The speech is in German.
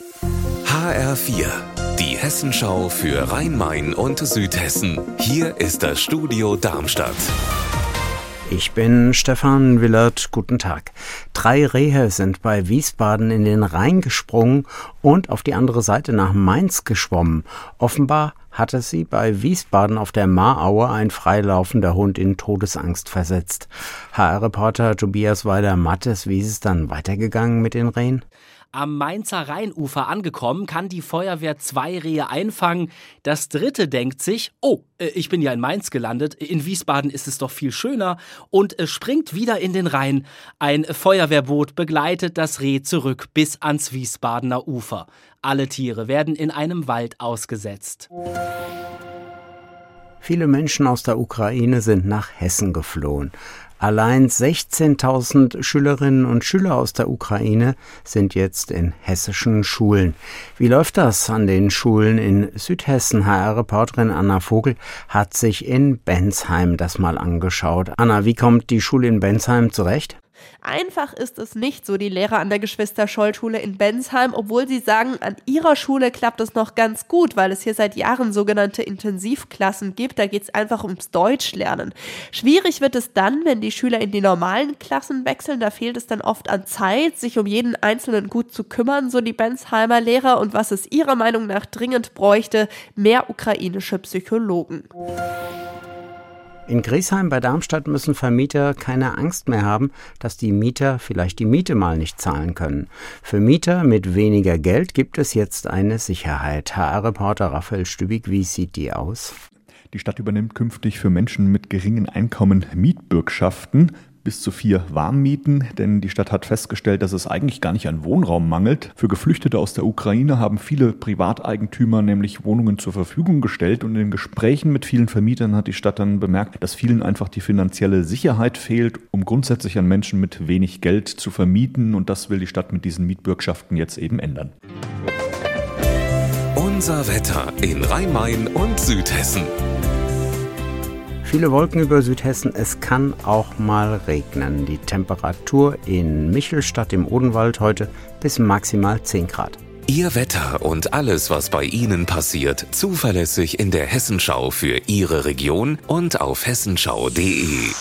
HR4, die Hessenschau für Rhein-Main und Südhessen. Hier ist das Studio Darmstadt. Ich bin Stefan Willert. Guten Tag. Drei Rehe sind bei Wiesbaden in den Rhein gesprungen und auf die andere Seite nach Mainz geschwommen. Offenbar hatte sie bei Wiesbaden auf der Maraue ein freilaufender Hund in Todesangst versetzt. HR-Reporter Tobias Weiler-Mattes, wie ist es dann weitergegangen mit den Rehen? Am Mainzer Rheinufer angekommen, kann die Feuerwehr zwei Rehe einfangen. Das dritte denkt sich, oh, äh, ich bin ja in Mainz gelandet, in Wiesbaden ist es doch viel schöner und springt wieder in den Rhein. Ein Feuerwehrboot begleitet das Reh zurück bis ans Wiesbadener Ufer. Alle Tiere werden in einem Wald ausgesetzt. Viele Menschen aus der Ukraine sind nach Hessen geflohen. Allein 16.000 Schülerinnen und Schüler aus der Ukraine sind jetzt in hessischen Schulen. Wie läuft das an den Schulen in Südhessen? HR-Reporterin Anna Vogel hat sich in Bensheim das mal angeschaut. Anna, wie kommt die Schule in Bensheim zurecht? Einfach ist es nicht, so die Lehrer an der Geschwister-Scholl-Schule in Bensheim, obwohl sie sagen, an ihrer Schule klappt es noch ganz gut, weil es hier seit Jahren sogenannte Intensivklassen gibt. Da geht es einfach ums Deutschlernen. Schwierig wird es dann, wenn die Schüler in die normalen Klassen wechseln. Da fehlt es dann oft an Zeit, sich um jeden Einzelnen gut zu kümmern, so die Bensheimer Lehrer. Und was es ihrer Meinung nach dringend bräuchte, mehr ukrainische Psychologen. In Griesheim bei Darmstadt müssen Vermieter keine Angst mehr haben, dass die Mieter vielleicht die Miete mal nicht zahlen können. Für Mieter mit weniger Geld gibt es jetzt eine Sicherheit. HR-Reporter Raphael Stübig, wie sieht die aus? Die Stadt übernimmt künftig für Menschen mit geringen Einkommen Mietbürgschaften bis zu vier Warmmieten, denn die Stadt hat festgestellt, dass es eigentlich gar nicht an Wohnraum mangelt. Für Geflüchtete aus der Ukraine haben viele Privateigentümer nämlich Wohnungen zur Verfügung gestellt und in Gesprächen mit vielen Vermietern hat die Stadt dann bemerkt, dass vielen einfach die finanzielle Sicherheit fehlt, um grundsätzlich an Menschen mit wenig Geld zu vermieten und das will die Stadt mit diesen Mietbürgschaften jetzt eben ändern. Unser Wetter in Rhein-Main und Südhessen. Viele Wolken über Südhessen. Es kann auch mal regnen. Die Temperatur in Michelstadt im Odenwald heute bis maximal 10 Grad. Ihr Wetter und alles, was bei Ihnen passiert, zuverlässig in der Hessenschau für Ihre Region und auf hessenschau.de.